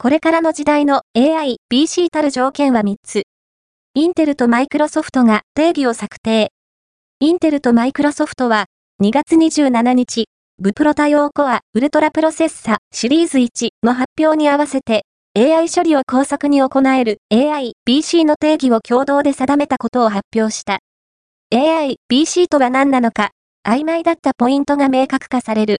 これからの時代の AI、PC たる条件は3つ。インテルとマイクロソフトが定義を策定。インテルとマイクロソフトは、2月27日、ブプロ対応コアウルトラプロセッサシリーズ1の発表に合わせて、AI 処理を高速に行える AI、PC の定義を共同で定めたことを発表した。AI、PC とは何なのか、曖昧だったポイントが明確化される。